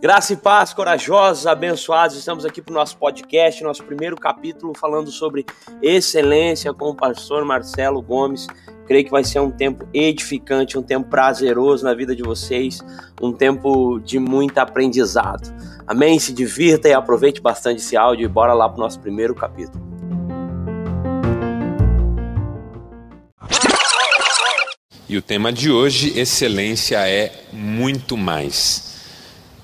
Graça e paz, corajosos, abençoados, estamos aqui para o nosso podcast, nosso primeiro capítulo falando sobre excelência com o pastor Marcelo Gomes. Creio que vai ser um tempo edificante, um tempo prazeroso na vida de vocês, um tempo de muito aprendizado. Amém? Se divirta e aproveite bastante esse áudio e bora lá para o nosso primeiro capítulo. E o tema de hoje, excelência é muito mais.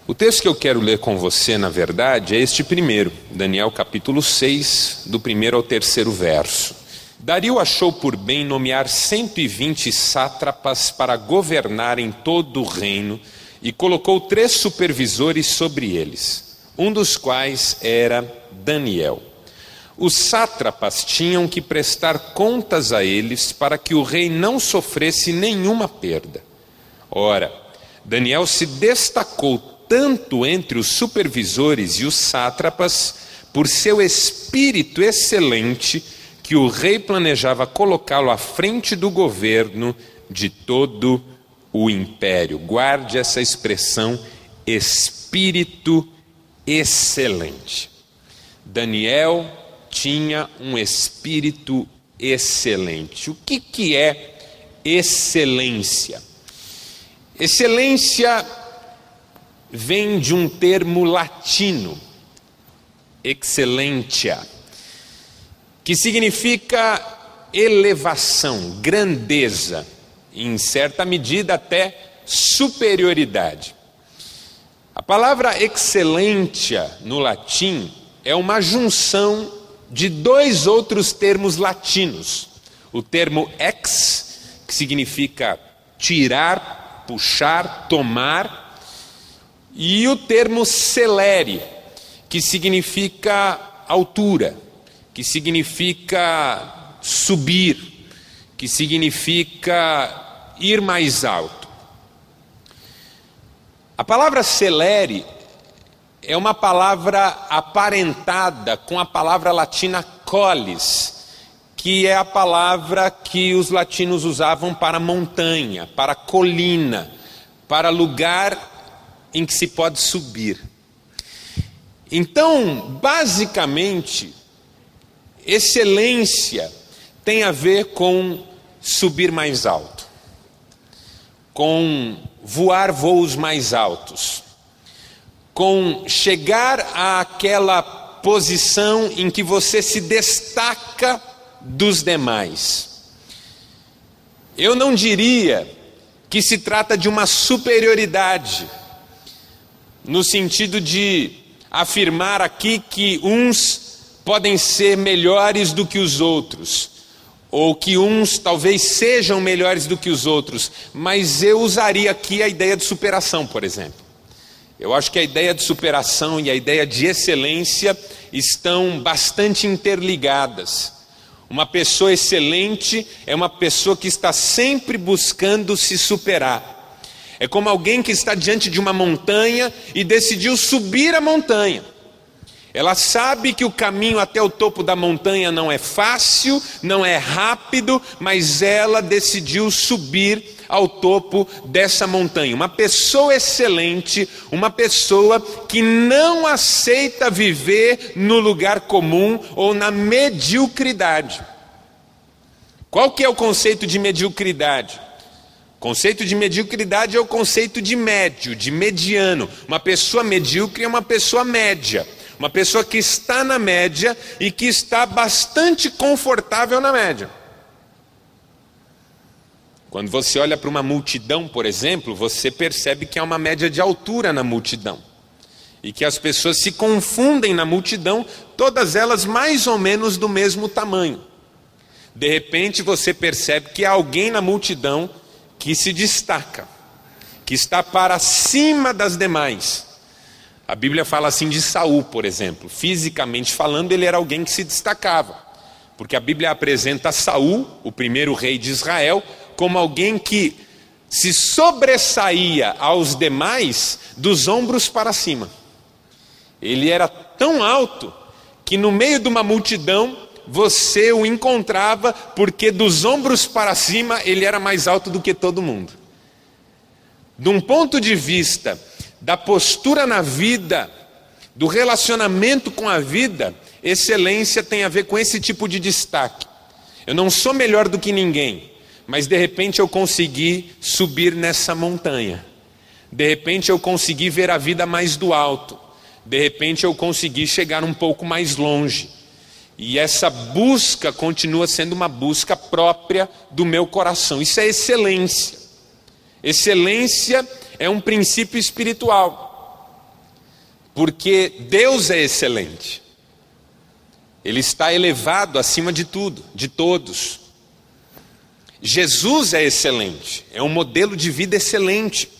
O texto que eu quero ler com você, na verdade, é este primeiro, Daniel capítulo 6, do primeiro ao terceiro verso. Dario achou por bem nomear 120 sátrapas para governarem todo o reino e colocou três supervisores sobre eles, um dos quais era Daniel. Os sátrapas tinham que prestar contas a eles para que o rei não sofresse nenhuma perda. Ora, Daniel se destacou tanto entre os supervisores e os sátrapas, por seu espírito excelente, que o rei planejava colocá-lo à frente do governo de todo o império. Guarde essa expressão, espírito excelente. Daniel tinha um espírito excelente. O que, que é excelência? Excelência vem de um termo latino, excelência, que significa elevação, grandeza, em certa medida até superioridade. A palavra excelência no latim é uma junção de dois outros termos latinos. O termo ex, que significa tirar, puxar, tomar, e o termo celere, que significa altura, que significa subir, que significa ir mais alto. A palavra celere é uma palavra aparentada com a palavra latina colis, que é a palavra que os latinos usavam para montanha, para colina, para lugar em que se pode subir. Então, basicamente, excelência tem a ver com subir mais alto, com voar voos mais altos, com chegar àquela posição em que você se destaca dos demais. Eu não diria que se trata de uma superioridade no sentido de afirmar aqui que uns podem ser melhores do que os outros, ou que uns talvez sejam melhores do que os outros, mas eu usaria aqui a ideia de superação, por exemplo. Eu acho que a ideia de superação e a ideia de excelência estão bastante interligadas. Uma pessoa excelente é uma pessoa que está sempre buscando se superar. É como alguém que está diante de uma montanha e decidiu subir a montanha. Ela sabe que o caminho até o topo da montanha não é fácil, não é rápido, mas ela decidiu subir ao topo dessa montanha. Uma pessoa excelente, uma pessoa que não aceita viver no lugar comum ou na mediocridade. Qual que é o conceito de mediocridade? Conceito de mediocridade é o conceito de médio, de mediano. Uma pessoa medíocre é uma pessoa média. Uma pessoa que está na média e que está bastante confortável na média. Quando você olha para uma multidão, por exemplo, você percebe que há uma média de altura na multidão. E que as pessoas se confundem na multidão, todas elas mais ou menos do mesmo tamanho. De repente você percebe que há alguém na multidão que se destaca, que está para cima das demais. A Bíblia fala assim de Saul, por exemplo. Fisicamente falando, ele era alguém que se destacava. Porque a Bíblia apresenta Saul, o primeiro rei de Israel, como alguém que se sobressaía aos demais dos ombros para cima. Ele era tão alto que no meio de uma multidão você o encontrava porque dos ombros para cima ele era mais alto do que todo mundo. De um ponto de vista da postura na vida, do relacionamento com a vida, excelência tem a ver com esse tipo de destaque. Eu não sou melhor do que ninguém, mas de repente eu consegui subir nessa montanha. De repente eu consegui ver a vida mais do alto. De repente eu consegui chegar um pouco mais longe. E essa busca continua sendo uma busca própria do meu coração. Isso é excelência. Excelência é um princípio espiritual. Porque Deus é excelente. Ele está elevado acima de tudo, de todos. Jesus é excelente, é um modelo de vida excelente.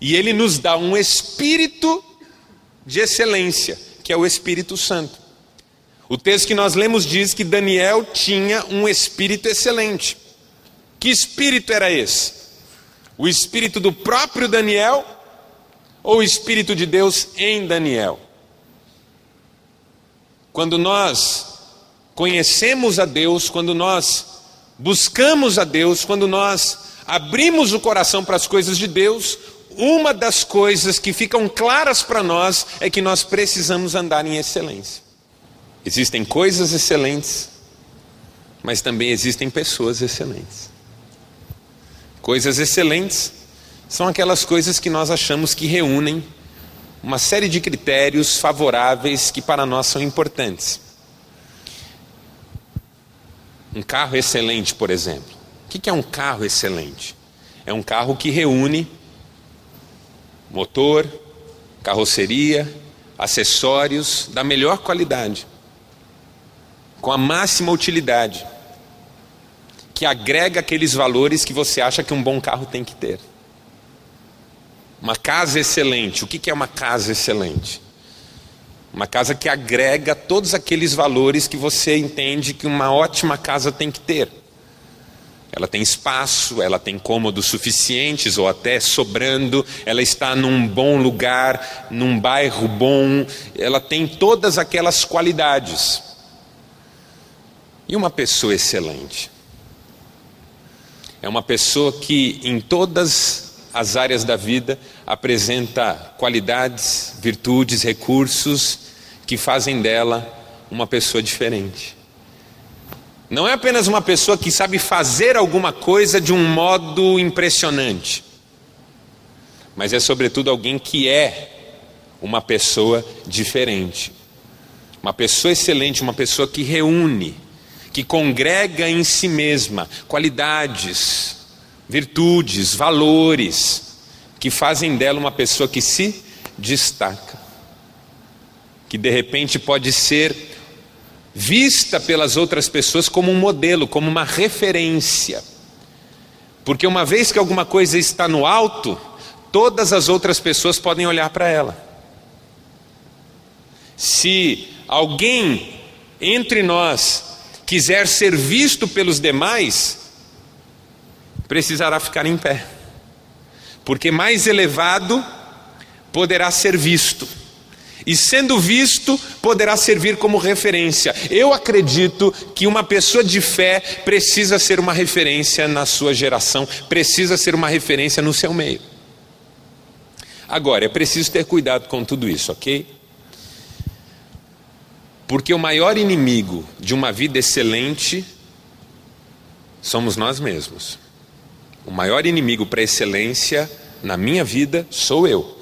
E ele nos dá um espírito de excelência, que é o Espírito Santo. O texto que nós lemos diz que Daniel tinha um espírito excelente. Que espírito era esse? O espírito do próprio Daniel ou o espírito de Deus em Daniel? Quando nós conhecemos a Deus, quando nós buscamos a Deus, quando nós abrimos o coração para as coisas de Deus, uma das coisas que ficam claras para nós é que nós precisamos andar em excelência. Existem coisas excelentes, mas também existem pessoas excelentes. Coisas excelentes são aquelas coisas que nós achamos que reúnem uma série de critérios favoráveis que para nós são importantes. Um carro excelente, por exemplo. O que é um carro excelente? É um carro que reúne motor, carroceria, acessórios da melhor qualidade, com a máxima utilidade, que agrega aqueles valores que você acha que um bom carro tem que ter. Uma casa excelente, o que é uma casa excelente? Uma casa que agrega todos aqueles valores que você entende que uma ótima casa tem que ter. Ela tem espaço, ela tem cômodos suficientes ou até sobrando, ela está num bom lugar, num bairro bom, ela tem todas aquelas qualidades. E uma pessoa excelente? É uma pessoa que em todas as áreas da vida apresenta qualidades, virtudes, recursos que fazem dela uma pessoa diferente. Não é apenas uma pessoa que sabe fazer alguma coisa de um modo impressionante, mas é sobretudo alguém que é uma pessoa diferente. Uma pessoa excelente, uma pessoa que reúne, que congrega em si mesma qualidades, virtudes, valores, que fazem dela uma pessoa que se destaca, que de repente pode ser vista pelas outras pessoas como um modelo, como uma referência. Porque uma vez que alguma coisa está no alto, todas as outras pessoas podem olhar para ela. Se alguém entre nós quiser ser visto pelos demais, precisará ficar em pé, porque mais elevado poderá ser visto e sendo visto, poderá servir como referência. Eu acredito que uma pessoa de fé precisa ser uma referência na sua geração, precisa ser uma referência no seu meio. Agora, é preciso ter cuidado com tudo isso, ok? Porque o maior inimigo de uma vida excelente somos nós mesmos. O maior inimigo para a excelência na minha vida sou eu.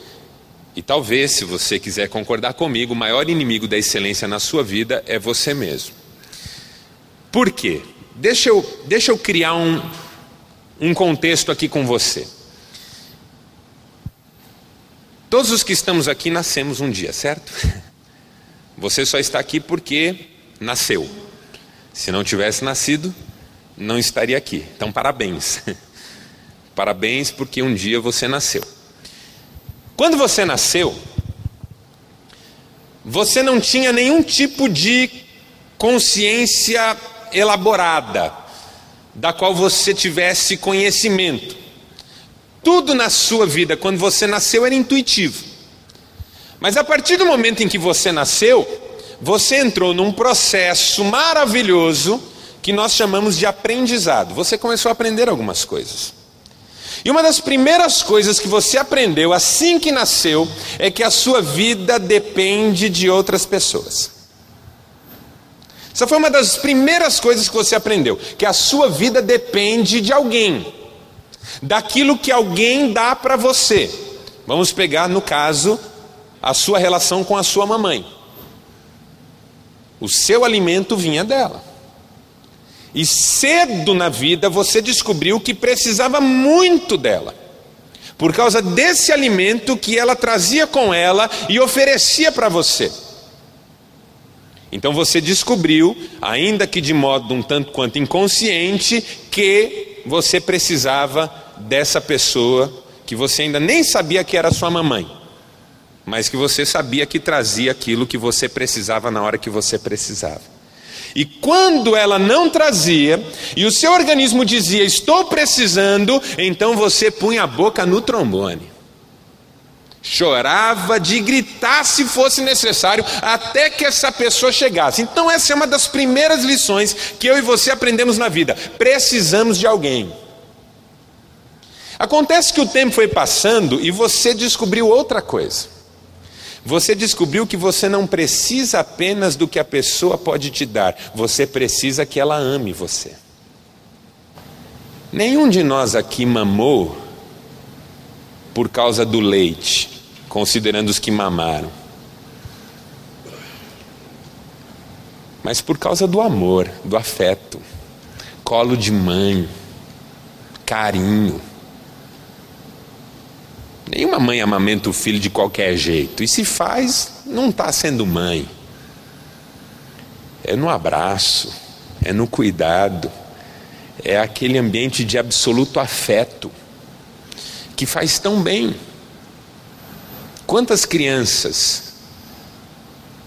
E talvez, se você quiser concordar comigo, o maior inimigo da excelência na sua vida é você mesmo. Por quê? Deixa eu, deixa eu criar um, um contexto aqui com você. Todos os que estamos aqui nascemos um dia, certo? Você só está aqui porque nasceu. Se não tivesse nascido, não estaria aqui. Então, parabéns. Parabéns porque um dia você nasceu. Quando você nasceu, você não tinha nenhum tipo de consciência elaborada, da qual você tivesse conhecimento. Tudo na sua vida, quando você nasceu, era intuitivo. Mas a partir do momento em que você nasceu, você entrou num processo maravilhoso que nós chamamos de aprendizado. Você começou a aprender algumas coisas. E uma das primeiras coisas que você aprendeu assim que nasceu é que a sua vida depende de outras pessoas. Essa foi uma das primeiras coisas que você aprendeu, que a sua vida depende de alguém, daquilo que alguém dá para você. Vamos pegar no caso a sua relação com a sua mamãe. O seu alimento vinha dela. E cedo na vida você descobriu que precisava muito dela. Por causa desse alimento que ela trazia com ela e oferecia para você. Então você descobriu, ainda que de modo um tanto quanto inconsciente, que você precisava dessa pessoa que você ainda nem sabia que era sua mamãe, mas que você sabia que trazia aquilo que você precisava na hora que você precisava. E quando ela não trazia, e o seu organismo dizia, estou precisando, então você punha a boca no trombone. Chorava de gritar se fosse necessário, até que essa pessoa chegasse. Então, essa é uma das primeiras lições que eu e você aprendemos na vida. Precisamos de alguém. Acontece que o tempo foi passando e você descobriu outra coisa. Você descobriu que você não precisa apenas do que a pessoa pode te dar, você precisa que ela ame você. Nenhum de nós aqui mamou por causa do leite, considerando os que mamaram, mas por causa do amor, do afeto, colo de mãe, carinho. Nenhuma mãe amamenta o filho de qualquer jeito. E se faz, não está sendo mãe. É no abraço, é no cuidado, é aquele ambiente de absoluto afeto que faz tão bem. Quantas crianças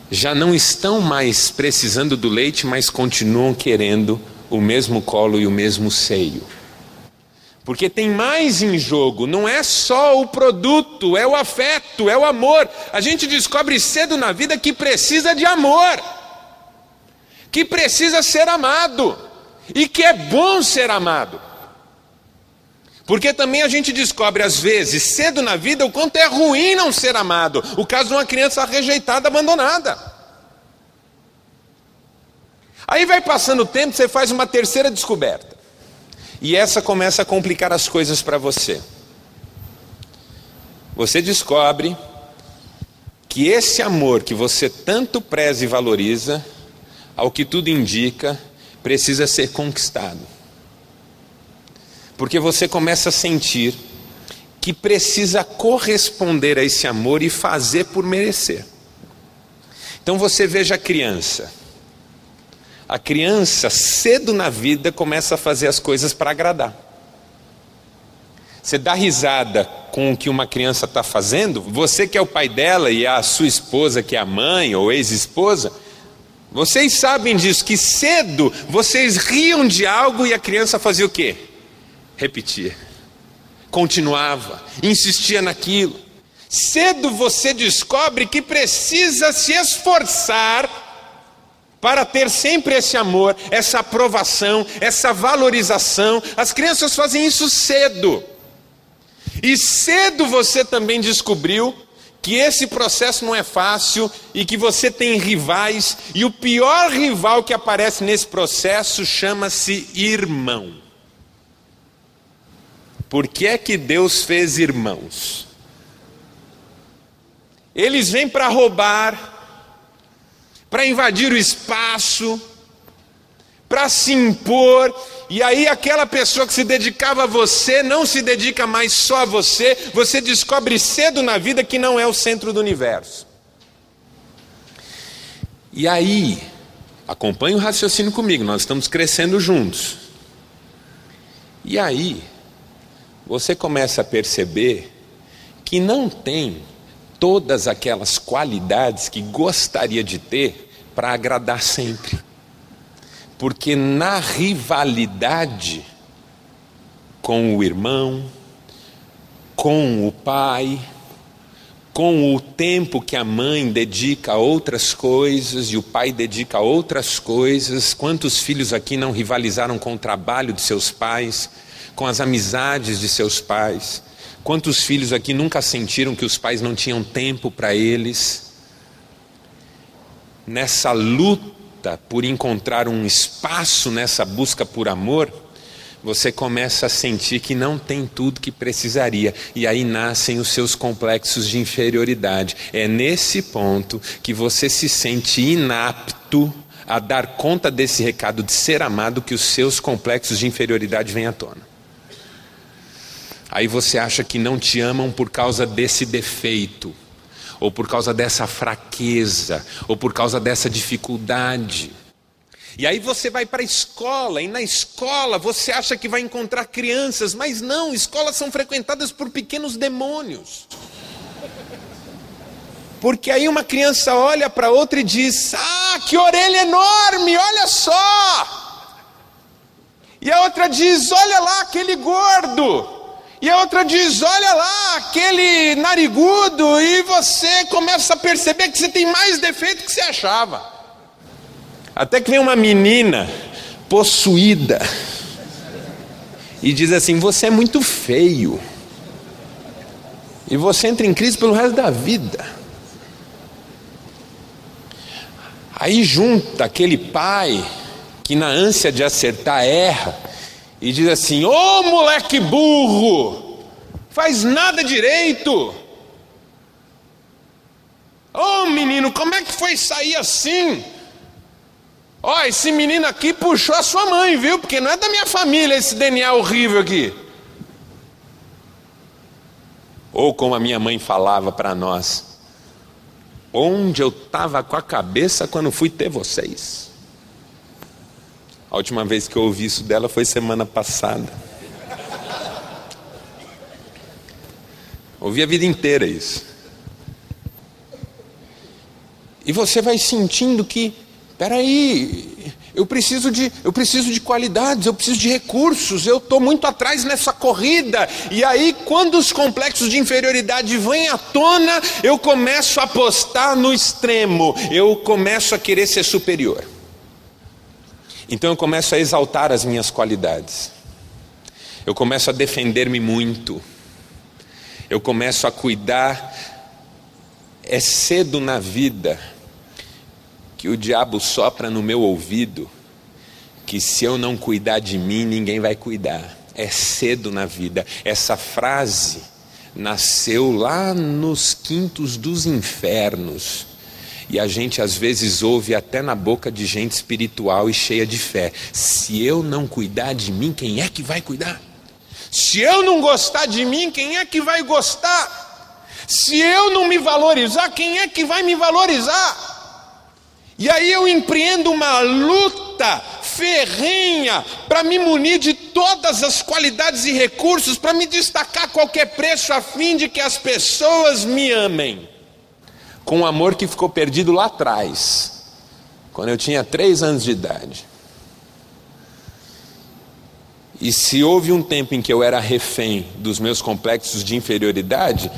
já não estão mais precisando do leite, mas continuam querendo o mesmo colo e o mesmo seio? Porque tem mais em jogo, não é só o produto, é o afeto, é o amor. A gente descobre cedo na vida que precisa de amor, que precisa ser amado, e que é bom ser amado. Porque também a gente descobre, às vezes, cedo na vida, o quanto é ruim não ser amado. O caso de uma criança rejeitada, abandonada. Aí vai passando o tempo, você faz uma terceira descoberta. E essa começa a complicar as coisas para você. Você descobre que esse amor que você tanto preza e valoriza, ao que tudo indica, precisa ser conquistado. Porque você começa a sentir que precisa corresponder a esse amor e fazer por merecer. Então você veja a criança a criança, cedo na vida, começa a fazer as coisas para agradar. Você dá risada com o que uma criança está fazendo, você que é o pai dela e a sua esposa que é a mãe ou ex-esposa, vocês sabem disso, que cedo vocês riam de algo e a criança fazia o quê? Repetia. Continuava, insistia naquilo. Cedo você descobre que precisa se esforçar para ter sempre esse amor, essa aprovação, essa valorização. As crianças fazem isso cedo. E cedo você também descobriu que esse processo não é fácil e que você tem rivais, e o pior rival que aparece nesse processo chama-se irmão. Por que é que Deus fez irmãos? Eles vêm para roubar, para invadir o espaço, para se impor, e aí aquela pessoa que se dedicava a você não se dedica mais só a você, você descobre cedo na vida que não é o centro do universo. E aí, acompanhe o raciocínio comigo, nós estamos crescendo juntos. E aí, você começa a perceber que não tem todas aquelas qualidades que gostaria de ter para agradar sempre. Porque na rivalidade com o irmão, com o pai, com o tempo que a mãe dedica a outras coisas e o pai dedica a outras coisas. Quantos filhos aqui não rivalizaram com o trabalho de seus pais, com as amizades de seus pais? Quantos filhos aqui nunca sentiram que os pais não tinham tempo para eles? Nessa luta por encontrar um espaço nessa busca por amor, você começa a sentir que não tem tudo que precisaria, e aí nascem os seus complexos de inferioridade. É nesse ponto que você se sente inapto a dar conta desse recado de ser amado que os seus complexos de inferioridade vêm à tona. Aí você acha que não te amam por causa desse defeito, ou por causa dessa fraqueza, ou por causa dessa dificuldade. E aí você vai para a escola, e na escola você acha que vai encontrar crianças, mas não, escolas são frequentadas por pequenos demônios. Porque aí uma criança olha para outra e diz: Ah, que orelha enorme, olha só! E a outra diz: Olha lá aquele gordo. E a outra diz: Olha lá aquele narigudo. E você começa a perceber que você tem mais defeito que você achava. Até que vem uma menina possuída e diz assim: Você é muito feio. E você entra em crise pelo resto da vida. Aí junta aquele pai que, na ânsia de acertar, erra e diz assim: Ô oh, moleque burro, faz nada direito. Ô oh, menino, como é que foi sair assim? Ó, oh, esse menino aqui puxou a sua mãe, viu? Porque não é da minha família esse DNA horrível aqui. Ou como a minha mãe falava para nós: Onde eu estava com a cabeça quando fui ter vocês? A última vez que eu ouvi isso dela foi semana passada. Ouvi a vida inteira isso. E você vai sentindo que Peraí, eu preciso de, eu preciso de qualidades, eu preciso de recursos, eu estou muito atrás nessa corrida. E aí, quando os complexos de inferioridade vêm à tona, eu começo a apostar no extremo, eu começo a querer ser superior. Então eu começo a exaltar as minhas qualidades, eu começo a defender-me muito, eu começo a cuidar. É cedo na vida que o diabo sopra no meu ouvido que se eu não cuidar de mim, ninguém vai cuidar. É cedo na vida. Essa frase nasceu lá nos quintos dos infernos. E a gente às vezes ouve até na boca de gente espiritual e cheia de fé: se eu não cuidar de mim, quem é que vai cuidar? Se eu não gostar de mim, quem é que vai gostar? Se eu não me valorizar, quem é que vai me valorizar? E aí eu empreendo uma luta ferrenha para me munir de todas as qualidades e recursos, para me destacar a qualquer preço, a fim de que as pessoas me amem. Com um amor que ficou perdido lá atrás, quando eu tinha três anos de idade. E se houve um tempo em que eu era refém dos meus complexos de inferioridade,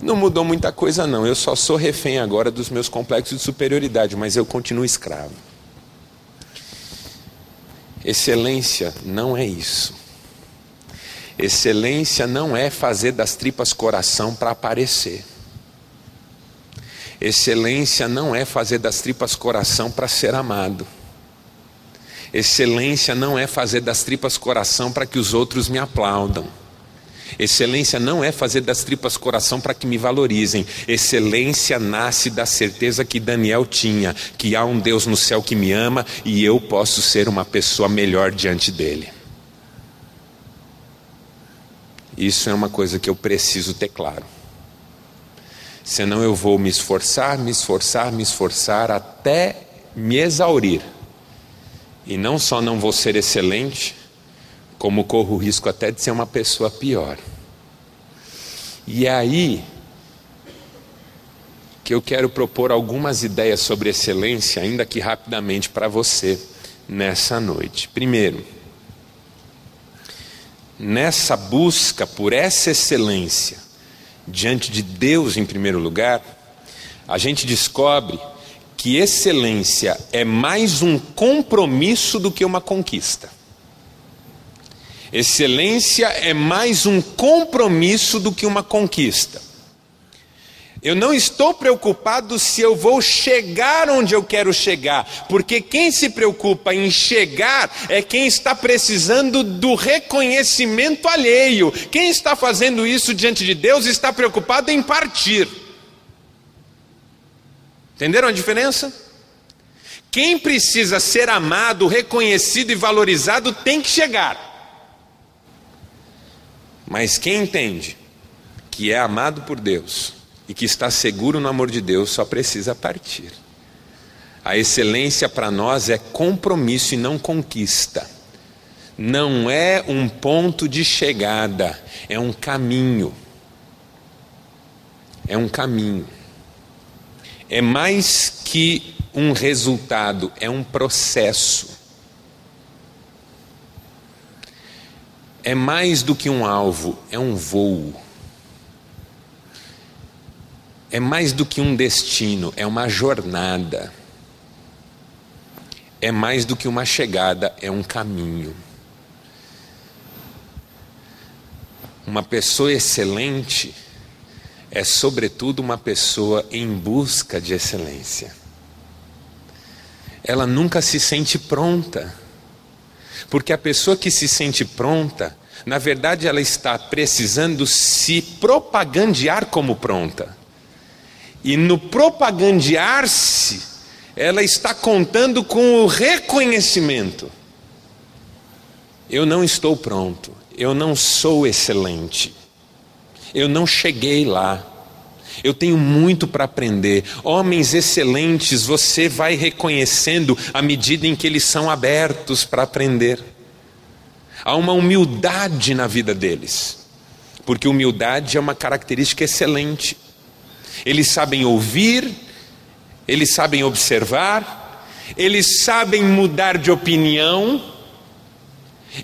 não mudou muita coisa, não. Eu só sou refém agora dos meus complexos de superioridade, mas eu continuo escravo. Excelência não é isso. Excelência não é fazer das tripas coração para aparecer. Excelência não é fazer das tripas coração para ser amado. Excelência não é fazer das tripas coração para que os outros me aplaudam. Excelência não é fazer das tripas coração para que me valorizem. Excelência nasce da certeza que Daniel tinha, que há um Deus no céu que me ama e eu posso ser uma pessoa melhor diante dele. Isso é uma coisa que eu preciso ter claro. Senão eu vou me esforçar, me esforçar, me esforçar até me exaurir. E não só não vou ser excelente, como corro o risco até de ser uma pessoa pior. E é aí que eu quero propor algumas ideias sobre excelência, ainda que rapidamente para você nessa noite. Primeiro, nessa busca por essa excelência diante de Deus em primeiro lugar, a gente descobre que excelência é mais um compromisso do que uma conquista. Excelência é mais um compromisso do que uma conquista. Eu não estou preocupado se eu vou chegar onde eu quero chegar, porque quem se preocupa em chegar é quem está precisando do reconhecimento alheio. Quem está fazendo isso diante de Deus está preocupado em partir. Entenderam a diferença? Quem precisa ser amado, reconhecido e valorizado tem que chegar. Mas quem entende que é amado por Deus e que está seguro no amor de Deus só precisa partir. A excelência para nós é compromisso e não conquista. Não é um ponto de chegada, é um caminho. É um caminho é mais que um resultado, é um processo. É mais do que um alvo, é um voo. É mais do que um destino, é uma jornada. É mais do que uma chegada, é um caminho. Uma pessoa excelente é, sobretudo, uma pessoa em busca de excelência. Ela nunca se sente pronta, porque a pessoa que se sente pronta, na verdade, ela está precisando se propagandear como pronta. E no propagandear-se, ela está contando com o reconhecimento. Eu não estou pronto, eu não sou excelente. Eu não cheguei lá. Eu tenho muito para aprender. Homens excelentes, você vai reconhecendo à medida em que eles são abertos para aprender. Há uma humildade na vida deles, porque humildade é uma característica excelente. Eles sabem ouvir, eles sabem observar, eles sabem mudar de opinião,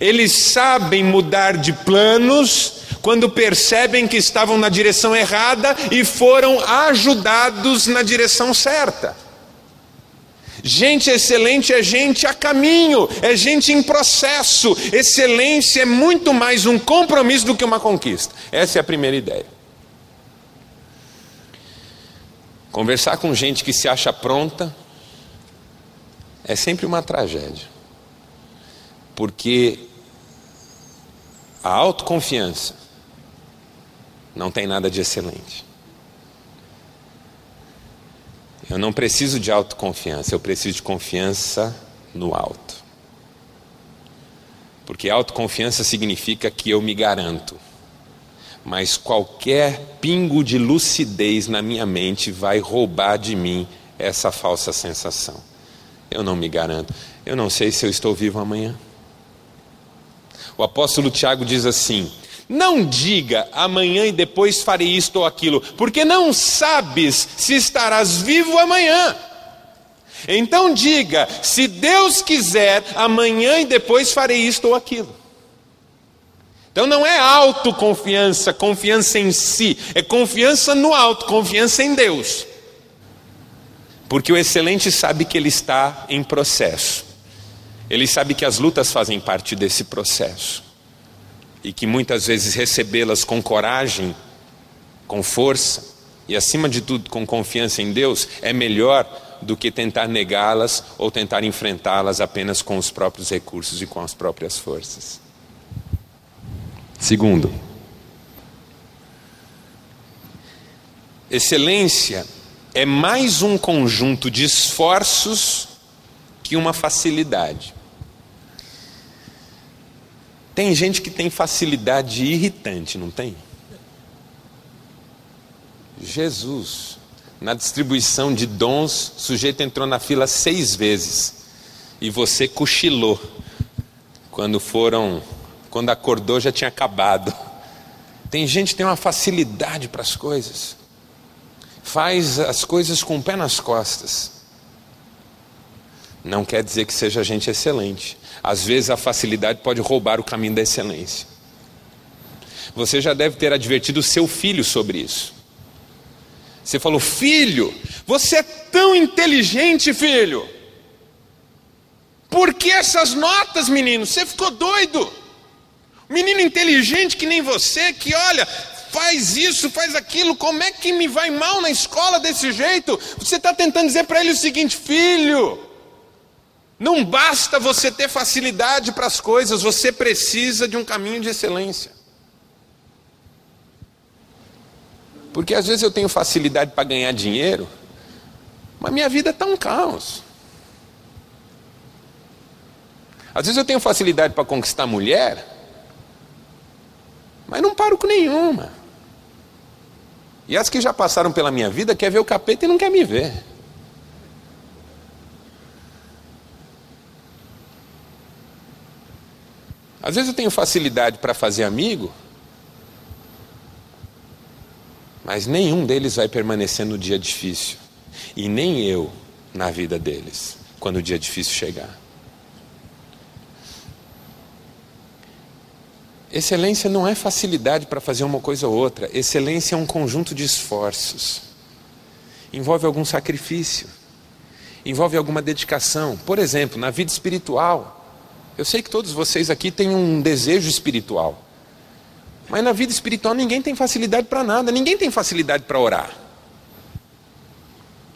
eles sabem mudar de planos, quando percebem que estavam na direção errada e foram ajudados na direção certa. Gente excelente é gente a caminho, é gente em processo. Excelência é muito mais um compromisso do que uma conquista. Essa é a primeira ideia. Conversar com gente que se acha pronta é sempre uma tragédia. Porque a autoconfiança não tem nada de excelente. Eu não preciso de autoconfiança, eu preciso de confiança no alto. Porque autoconfiança significa que eu me garanto. Mas qualquer pingo de lucidez na minha mente vai roubar de mim essa falsa sensação. Eu não me garanto. Eu não sei se eu estou vivo amanhã. O apóstolo Tiago diz assim: não diga amanhã e depois farei isto ou aquilo, porque não sabes se estarás vivo amanhã. Então diga: se Deus quiser, amanhã e depois farei isto ou aquilo. Então não é autoconfiança, confiança em si, é confiança no alto, confiança em Deus. Porque o excelente sabe que ele está em processo, ele sabe que as lutas fazem parte desse processo e que muitas vezes recebê-las com coragem, com força e, acima de tudo, com confiança em Deus é melhor do que tentar negá-las ou tentar enfrentá-las apenas com os próprios recursos e com as próprias forças. Segundo, excelência é mais um conjunto de esforços que uma facilidade. Tem gente que tem facilidade irritante, não tem? Jesus, na distribuição de dons, o sujeito entrou na fila seis vezes e você cochilou. Quando foram, quando acordou já tinha acabado. Tem gente que tem uma facilidade para as coisas, faz as coisas com o pé nas costas. Não quer dizer que seja gente excelente. Às vezes a facilidade pode roubar o caminho da excelência. Você já deve ter advertido seu filho sobre isso. Você falou, filho, você é tão inteligente, filho. Por que essas notas, menino? Você ficou doido. Menino inteligente que nem você, que olha, faz isso, faz aquilo, como é que me vai mal na escola desse jeito? Você está tentando dizer para ele o seguinte, filho, não basta você ter facilidade para as coisas, você precisa de um caminho de excelência. Porque às vezes eu tenho facilidade para ganhar dinheiro, mas minha vida está um caos. Às vezes eu tenho facilidade para conquistar mulher, mas não paro com nenhuma. E as que já passaram pela minha vida quer ver o capeta e não quer me ver. Às vezes eu tenho facilidade para fazer amigo, mas nenhum deles vai permanecer no dia difícil, e nem eu na vida deles, quando o dia difícil chegar. Excelência não é facilidade para fazer uma coisa ou outra. Excelência é um conjunto de esforços. Envolve algum sacrifício. Envolve alguma dedicação. Por exemplo, na vida espiritual. Eu sei que todos vocês aqui têm um desejo espiritual. Mas na vida espiritual ninguém tem facilidade para nada. Ninguém tem facilidade para orar.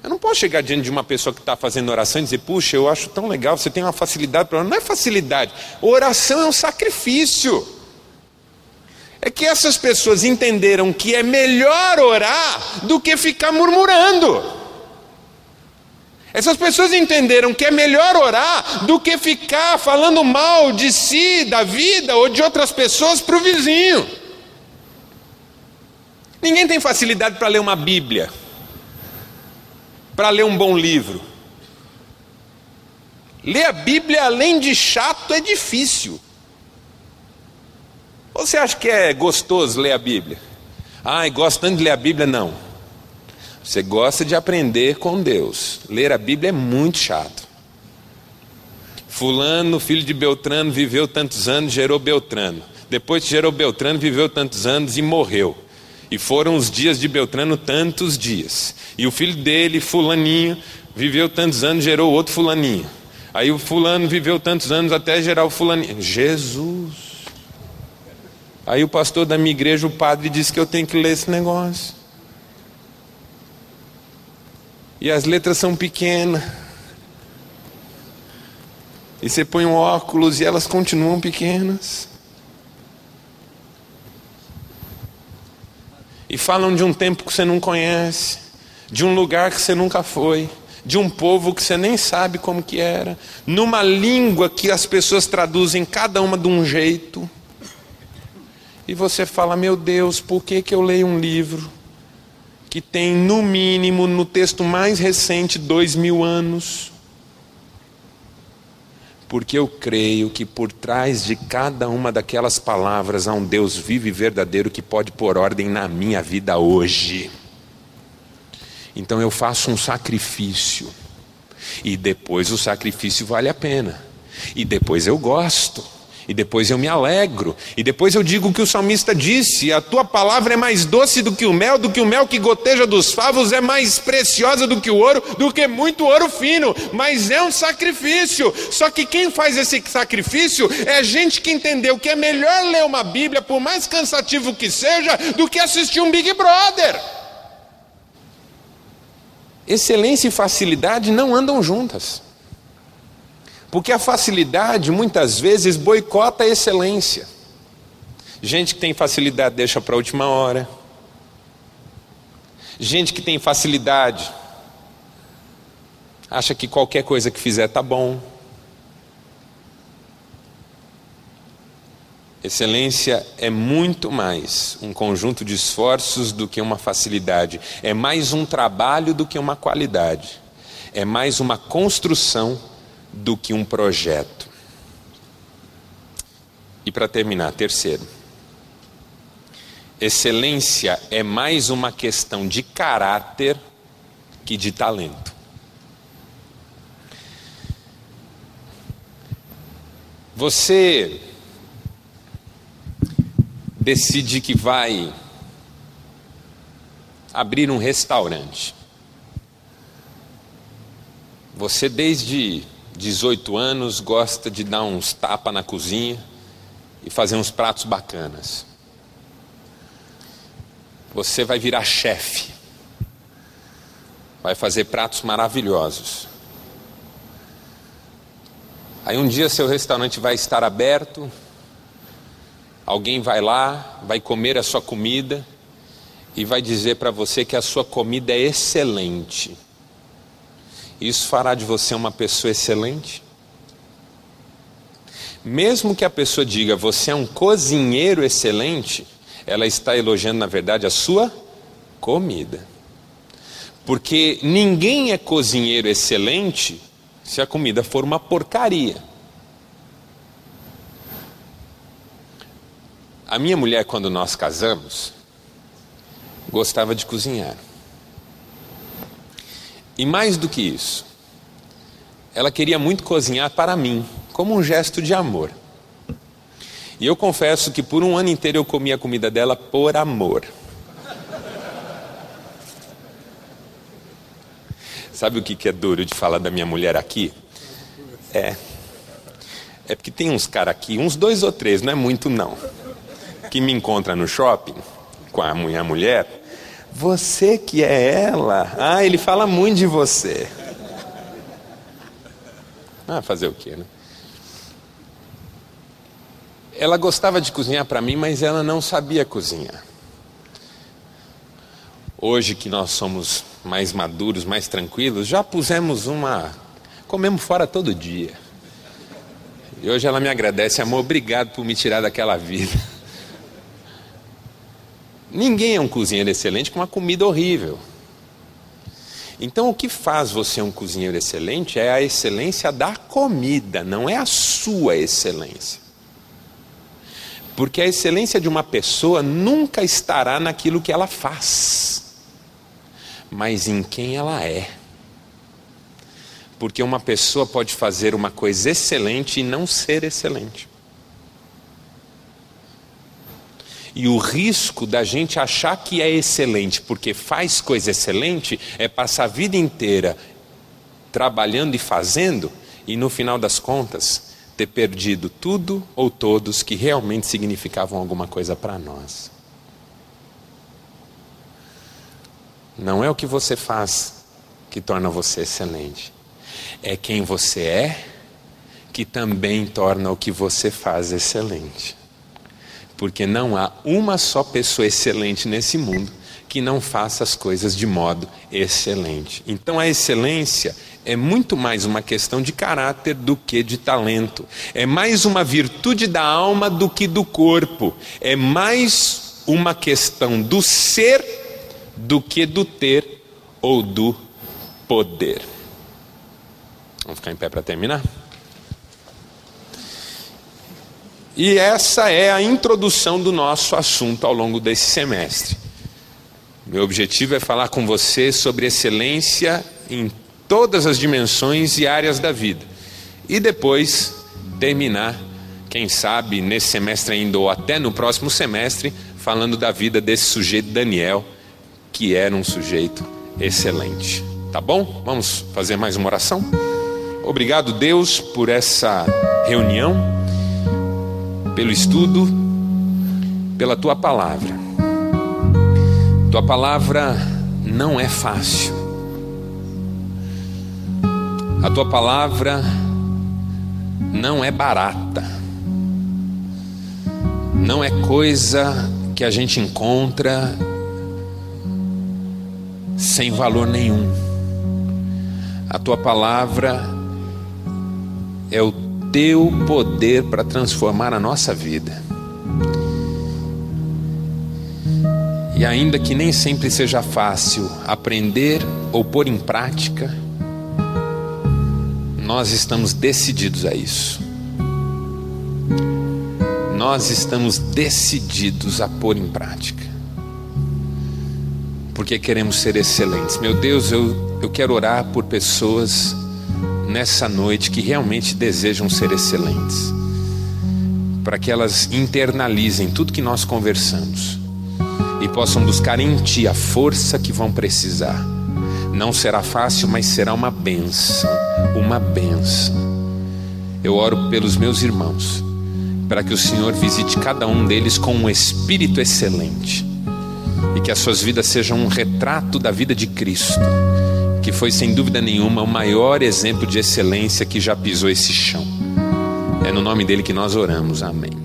Eu não posso chegar diante de uma pessoa que está fazendo oração e dizer, puxa, eu acho tão legal, você tem uma facilidade para orar. Não é facilidade. Oração é um sacrifício é que essas pessoas entenderam que é melhor orar do que ficar murmurando. Essas pessoas entenderam que é melhor orar do que ficar falando mal de si, da vida ou de outras pessoas para o vizinho. Ninguém tem facilidade para ler uma Bíblia, para ler um bom livro. Ler a Bíblia, além de chato, é difícil. Ou você acha que é gostoso ler a Bíblia? Ai, gostando de ler a Bíblia? Não. Você gosta de aprender com Deus. Ler a Bíblia é muito chato. Fulano, filho de Beltrano, viveu tantos anos, gerou Beltrano. Depois gerou Beltrano, viveu tantos anos e morreu. E foram os dias de Beltrano tantos dias. E o filho dele, Fulaninho, viveu tantos anos, gerou outro Fulaninho. Aí o Fulano viveu tantos anos até gerar o Fulaninho. Jesus! Aí o pastor da minha igreja, o padre, disse que eu tenho que ler esse negócio. E as letras são pequenas. E você põe um óculos e elas continuam pequenas. E falam de um tempo que você não conhece, de um lugar que você nunca foi, de um povo que você nem sabe como que era, numa língua que as pessoas traduzem cada uma de um jeito. E você fala: Meu Deus, por que, que eu leio um livro que tem, no mínimo, no texto mais recente, dois mil anos? Porque eu creio que por trás de cada uma daquelas palavras há um Deus vivo e verdadeiro que pode pôr ordem na minha vida hoje. Então eu faço um sacrifício, e depois o sacrifício vale a pena, e depois eu gosto. E depois eu me alegro. E depois eu digo o que o salmista disse: A tua palavra é mais doce do que o mel, do que o mel que goteja dos favos, é mais preciosa do que o ouro, do que muito ouro fino. Mas é um sacrifício. Só que quem faz esse sacrifício é gente que entendeu que é melhor ler uma Bíblia, por mais cansativo que seja, do que assistir um Big Brother. Excelência e facilidade não andam juntas. Porque a facilidade muitas vezes boicota a excelência. Gente que tem facilidade deixa para a última hora. Gente que tem facilidade acha que qualquer coisa que fizer tá bom. Excelência é muito mais um conjunto de esforços do que uma facilidade. É mais um trabalho do que uma qualidade. É mais uma construção do que um projeto. E para terminar, terceiro, excelência é mais uma questão de caráter que de talento. Você decide que vai abrir um restaurante. Você, desde 18 anos, gosta de dar uns tapas na cozinha e fazer uns pratos bacanas. Você vai virar chefe, vai fazer pratos maravilhosos. Aí um dia seu restaurante vai estar aberto, alguém vai lá, vai comer a sua comida e vai dizer para você que a sua comida é excelente. Isso fará de você uma pessoa excelente? Mesmo que a pessoa diga você é um cozinheiro excelente, ela está elogiando, na verdade, a sua comida. Porque ninguém é cozinheiro excelente se a comida for uma porcaria. A minha mulher, quando nós casamos, gostava de cozinhar. E mais do que isso, ela queria muito cozinhar para mim, como um gesto de amor. E eu confesso que por um ano inteiro eu comia a comida dela por amor. Sabe o que é duro de falar da minha mulher aqui? É. É porque tem uns caras aqui, uns dois ou três, não é muito não, que me encontra no shopping com a minha mulher. Você que é ela. Ah, ele fala muito de você. Ah, fazer o quê, né? Ela gostava de cozinhar para mim, mas ela não sabia cozinhar. Hoje que nós somos mais maduros, mais tranquilos, já pusemos uma. Comemos fora todo dia. E hoje ela me agradece, amor, obrigado por me tirar daquela vida. Ninguém é um cozinheiro excelente com uma comida horrível. Então, o que faz você um cozinheiro excelente é a excelência da comida, não é a sua excelência. Porque a excelência de uma pessoa nunca estará naquilo que ela faz mas em quem ela é. Porque uma pessoa pode fazer uma coisa excelente e não ser excelente. E o risco da gente achar que é excelente porque faz coisa excelente é passar a vida inteira trabalhando e fazendo e no final das contas ter perdido tudo ou todos que realmente significavam alguma coisa para nós. Não é o que você faz que torna você excelente. É quem você é que também torna o que você faz excelente. Porque não há uma só pessoa excelente nesse mundo que não faça as coisas de modo excelente. Então a excelência é muito mais uma questão de caráter do que de talento. É mais uma virtude da alma do que do corpo. É mais uma questão do ser do que do ter ou do poder. Vamos ficar em pé para terminar? E essa é a introdução do nosso assunto ao longo desse semestre. Meu objetivo é falar com você sobre excelência em todas as dimensões e áreas da vida. E depois terminar, quem sabe, nesse semestre ainda ou até no próximo semestre, falando da vida desse sujeito Daniel, que era um sujeito excelente. Tá bom? Vamos fazer mais uma oração? Obrigado, Deus, por essa reunião, pelo estudo, pela tua palavra. Tua palavra não é fácil. A tua palavra não é barata. Não é coisa que a gente encontra sem valor nenhum. A tua palavra é o teu poder para transformar a nossa vida. E ainda que nem sempre seja fácil aprender ou pôr em prática, nós estamos decididos a isso. Nós estamos decididos a pôr em prática porque queremos ser excelentes. Meu Deus, eu, eu quero orar por pessoas nessa noite que realmente desejam ser excelentes. para que elas internalizem tudo que nós conversamos e possam buscar em Ti a força que vão precisar. Não será fácil, mas será uma benção, uma benção. Eu oro pelos meus irmãos, para que o Senhor visite cada um deles com um espírito excelente e que as suas vidas sejam um retrato da vida de Cristo, que foi sem dúvida nenhuma o maior exemplo de excelência que já pisou esse chão. É no nome dele que nós oramos. Amém.